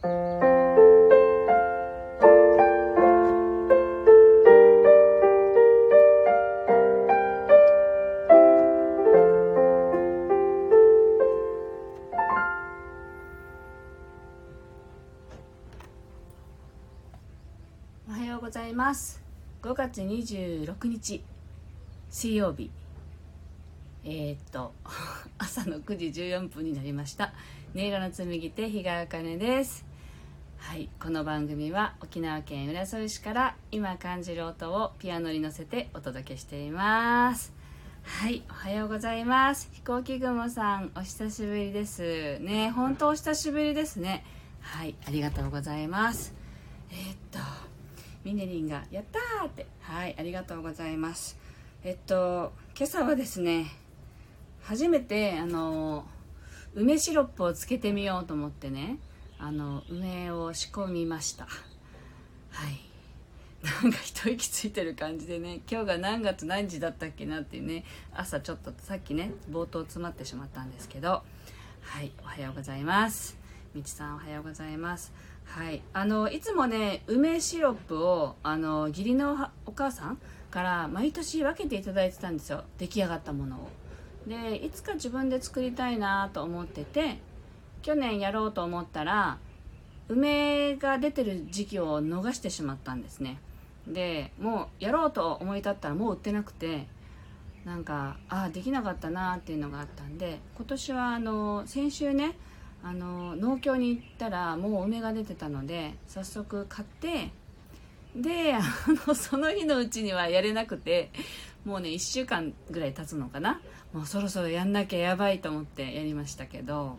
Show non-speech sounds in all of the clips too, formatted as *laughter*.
おはようございます。5月26日水曜日。えー、っと *laughs* 朝の9時14分になりました。音色の紡ぎ手日川茜です。はいこの番組は沖縄県浦添市から今感じる音をピアノに乗せてお届けしています。はいおはようございます。飛行機雲さんお久しぶりです。ね本当お久しぶりですね。はいありがとうございます。えー、っとミネリンが「やったー!」って。はいありがとうございます。えっと今朝はですね初めてあの梅シロップをつけてみようと思ってね。あの梅を仕込みました。はい。なんか一息ついてる感じでね今日が何月何時だったっけなっていうね朝ちょっとさっきね冒頭詰まってしまったんですけど。はいおはようございます。みちさんおはようございます。はいあのいつもね梅シロップをあの義理のお母さんから毎年分けていただいてたんですよ。出来上がったものを。でいつか自分で作りたいなと思ってて去年やろうと思ったら梅が出てる時期を逃してしまったんですね。でもうやろうと思い立ったらもう売ってなくてなんかああできなかったなっていうのがあったんで今年はあの先週ねあの農協に行ったらもう梅が出てたので早速買ってであのその日のうちにはやれなくてもうね1週間ぐらい経つのかな。もうそろそろやんなきゃやばいと思ってやりましたけど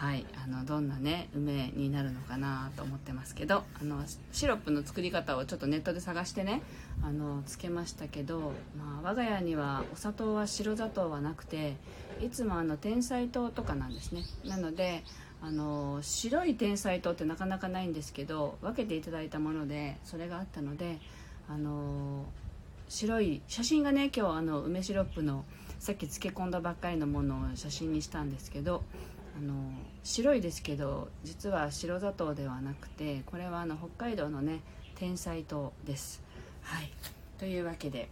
はいあのどんなね梅になるのかなと思ってますけどあのシロップの作り方をちょっとネットで探してねあのつけましたけど、まあ、我が家にはお砂糖は白砂糖はなくていつもあの天才糖とかなんですね。なのであの白い天才糖ってなかなかないんですけど分けていただいたものでそれがあったのであの白い写真がね今日あの梅シロップのさっき漬け込んだばっかりのものを写真にしたんですけどあの白いですけど実は白砂糖ではなくてこれはあの北海道のね天才糖です。はい。というわけで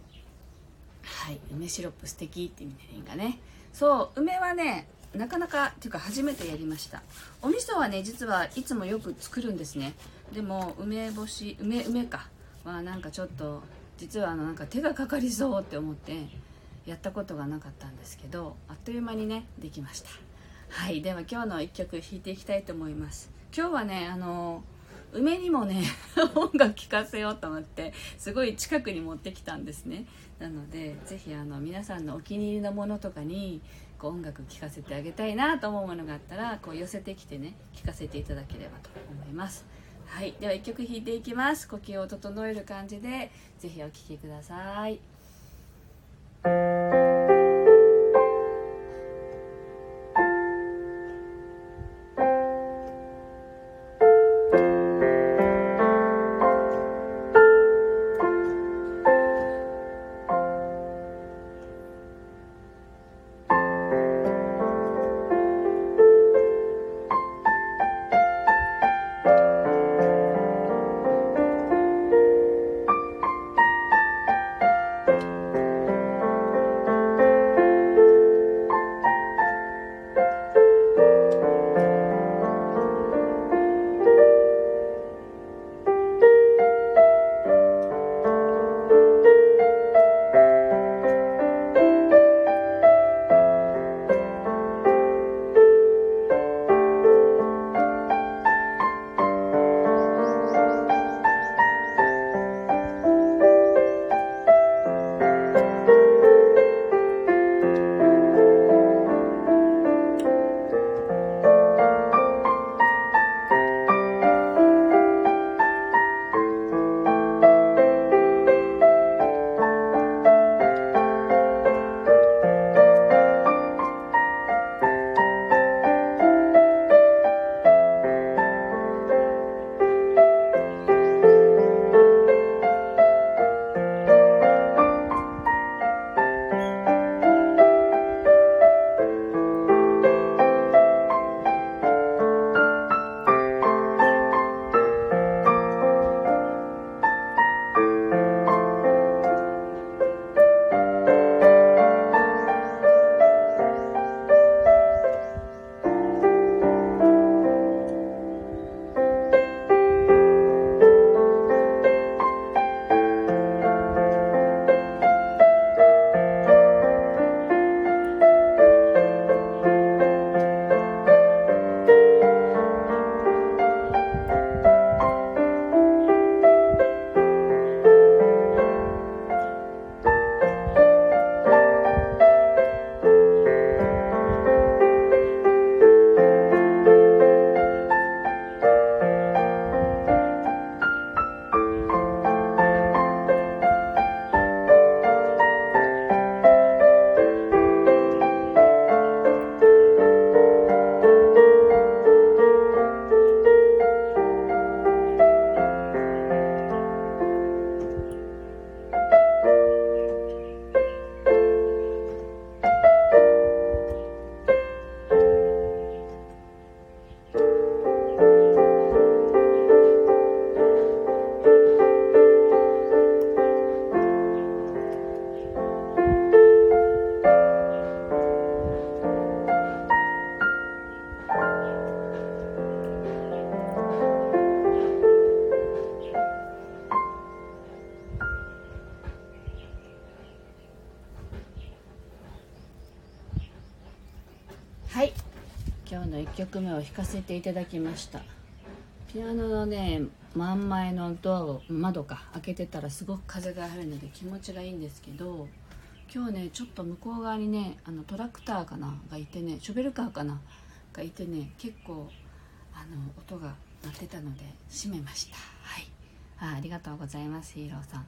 はい。梅シロップ素敵ってみねりんがね。そう梅はねなかなかっていうか初めてやりました。お味噌はね実はいつもよく作るんですね。でも梅干し梅梅か。はなんかちょっと実はあのなんか手がかかりそうって思ってやったことがなかったんですけどあっという間にねできました。はいでは今日の1曲弾いていきたいと思います。今日はねあの梅にもね *laughs* 音楽聴かせようと思ってすごい近くに持ってきたんですね。なのでぜひあの皆さんのお気に入りのものとかにこう音楽聴かせてあげたいなと思うものがあったらこう寄せてきてね聴かせていただければと思います。はいでは1曲弾いていきます。呼吸を整える感じでぜひお聴きください。曲目を弾かせていただきました。ピアノのね真ん前のドアを窓か開けてたらすごく風が入るので気持ちがいいんですけど今日ねちょっと向こう側にねあのトラクターかながいてねショベルカーかながいてね結構あの音が鳴ってたので閉めました。はい。あありがとうございますヒーローさん。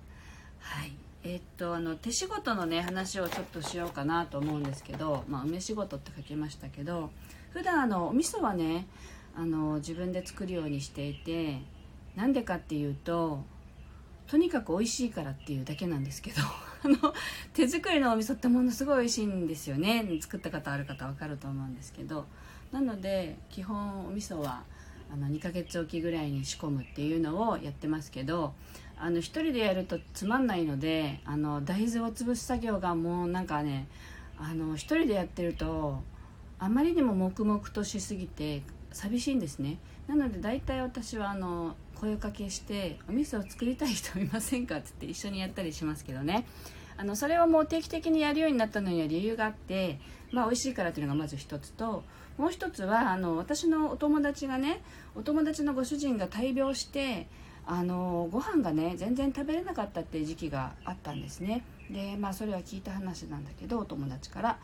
はい。えー、っとあの手仕事のね話をちょっとしようかなと思うんですけど、まあ、梅仕事って書きましたけど普段あのお味噌はねあの自分で作るようにしていてなんでかっていうととにかく美味しいからっていうだけなんですけど *laughs* あの手作りのお味噌ってものすごい美味しいんですよね。作った方ある方分かると思うんですけど。なので基本お味噌はあの2ヶ月おきぐらいに仕込むっていうのをやってますけどあの1人でやるとつまんないのであの大豆を潰す作業がもうなんかねあの1人でやってるとあまりにも黙々としすぎて寂しいんですね。なので大体私はあの声かけして「お味噌を作りたい人いませんか?」って言って一緒にやったりしますけどね。あのそれをもう定期的にやるようになったのには理由があってまあ美味しいからというのがまず一つともう一つはあの私のお友達がねお友達のご主人が大病してあのご飯がね全然食べれなかったっていう時期があったんですね。でまあそれは聞いた話なんだけどお友達から。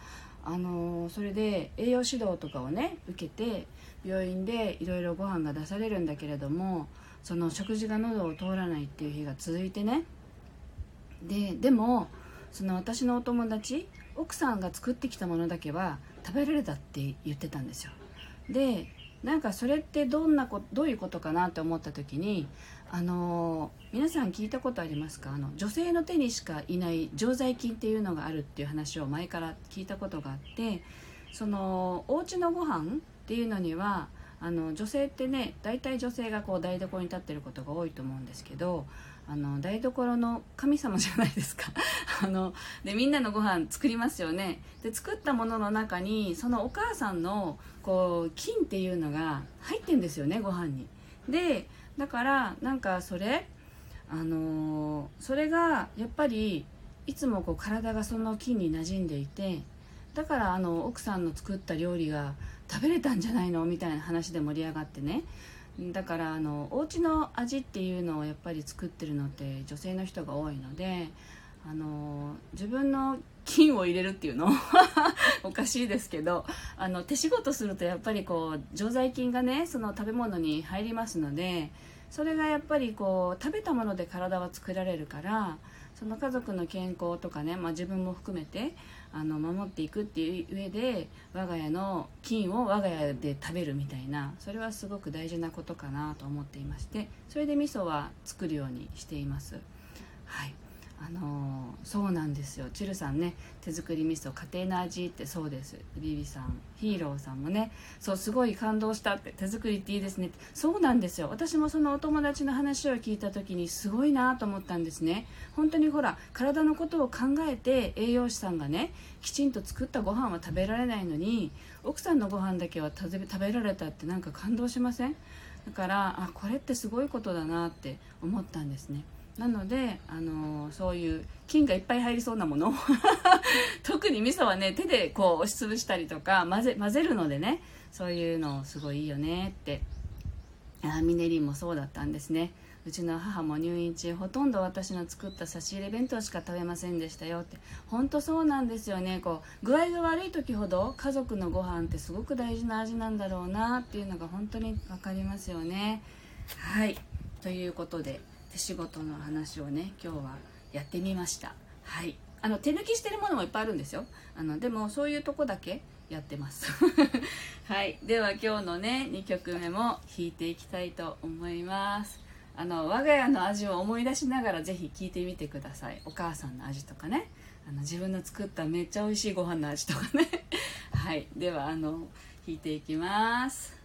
あのそれで栄養指導とかをね受けて病院でいろいろご飯が出されるんだけれどもその食事が喉を通らないっていう日が続いてね。ででもその私のお友達奥さんが作ってきたものだけは食べられたって言ってたんですよ。でなんかそれってどんなこどういうことかなって思った時にあの皆さん聞いたことありますか？あの女性の手にしかいない常在菌っていうのがあるっていう話を前から聞いたことがあってそのお家のご飯っていうのにはあの女性ってね大体女性がこう台所に立ってることが多いと思うんですけどあの台所の神様じゃないですか。*laughs* あのでみんなのご飯作りますよね。で作ったものの中にそのお母さんのこう菌っていうのが入ってんですよねご飯に。でだからなんかそれあのそれがやっぱりいつもこう体がその菌に馴染んでいてだからあの奥さんの作った料理が食べれたんじゃないの？みたいな話で盛り上がってね。だからあのお家の味っていうのをやっぱり作ってるのって女性の人が多いのであの自分の菌を入れるっていうの？*laughs* おかしいですけどあの手仕事するとやっぱりこう常在菌がねその食べ物に入りますのでそれがやっぱりこう食べたもので体は作られるからその家族の健康とかね、まあ、自分も含めてあの守っていくっていう上で我が家の菌を我が家で食べるみたいなそれはすごく大事なことかなと思っていましてそれで味噌は作るようにしています。はいあの、そうなんですよ。チルさんね手作り味噌家庭の味ってそうです。ビビさんヒーローさんもねそうすごい感動したって手作りっていいですねって。そうなんですよ。私もそのお友達の話を聞いた時にすごいなと思ったんですね。本当にほら体のことを考えて栄養士さんがねきちんと作ったご飯は食べられないのに奥さんのご飯だけは食べられたってなんか感動しません？だからあこれってすごいことだなって思ったんですね。なので、あのー、そういう菌がいっぱい入りそうなもの。*laughs* 特に味噌はね手でこう押しつぶしたりとか混ぜ混ぜるのでねそういうのすごいいいよねって。あミネリンもそうだったんですね。うちの母も入院中ほとんど私の作った差し入れ弁当しか食べませんでしたよって。本当そうなんですよね。こう具合が悪い時ほど家族のご飯ってすごく大事な味なんだろうなっていうのが本当に分かりますよね。はい。ということで手仕事の話をね今日はやってみました。はい。あの手抜きしてるものもいっぱいあるんですよ。あのでもそういうとこだけやってます。*laughs* はい。では今日のね2曲目も弾いていきたいと思います。あの我が家の味を思い出しながらぜひ聴いてみてください。お母さんの味とかね。あの自分の作っためっちゃ美味しいご飯の味とかね。*laughs* はい。ではあの弾いていきます。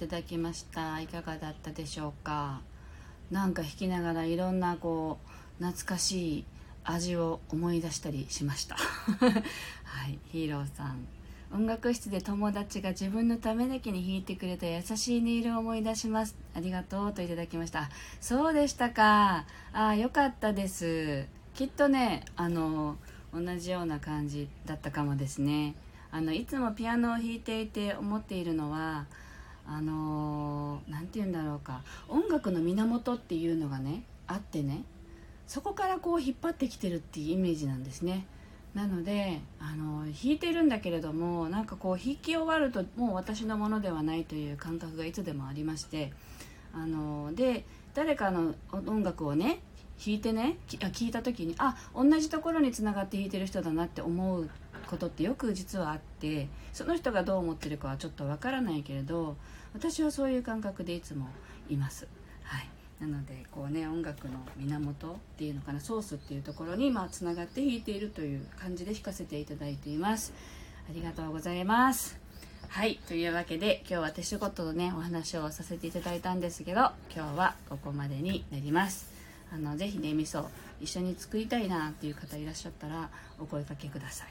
ただきました。いかがだったでしょうか？なんか弾きながらいろんなこう懐かしい味を思い出したりしました。*laughs* はいヒーローさん。音楽室で友達が自分のためだけに弾いてくれた優しい音色を思い出します。ありがとうといただきました。そうでしたか。ああよかったです。きっとねあの同じような感じだったかもですね。あのいつもピアノを弾いていて思っているのはあの何て言うんだろうか。音楽の源っていうのがねあってねそこからこう引っ張ってきてるっていうイメージなんですね。なのであの弾いてるんだけれどもなんかこう弾き終わるともう私のものではないという感覚がいつでもありましてあので誰かの音楽をね弾いてね聞いた時にあ同じところにつながって弾いてる人だなって思うことってよく実はあってその人がどう思ってるかはちょっとわからないけれど私はそういう感覚でいつもいます。はい。なのでこうね音楽の源っていうのかなソースっていうところにまあつながって弾いているという感じで弾かせていただいています。ありがとうございます。はい。というわけで今日は手仕事のねお話をさせていただいたんですけど今日はここまでになります。あのぜひね味噌一緒に作りたいなっていう方いらっしゃったらお声かけください。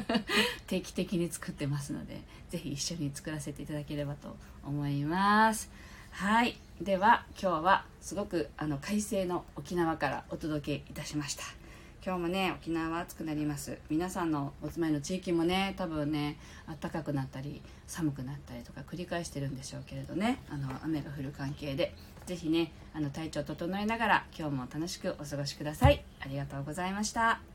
*laughs* 定期的に作ってますので是非一緒に作らせていただければと思います。はい。では今日はすごくあの快晴の沖縄からお届けいたしました。今日もね沖縄は暑くなります。皆さんのお住まいの地域もね多分ね暖かくなったり寒くなったりとか繰り返してるんでしょうけれどね。あの雨が降る関係で。是非ねあの体調整えながら今日も楽しくお過ごしください。ありがとうございました。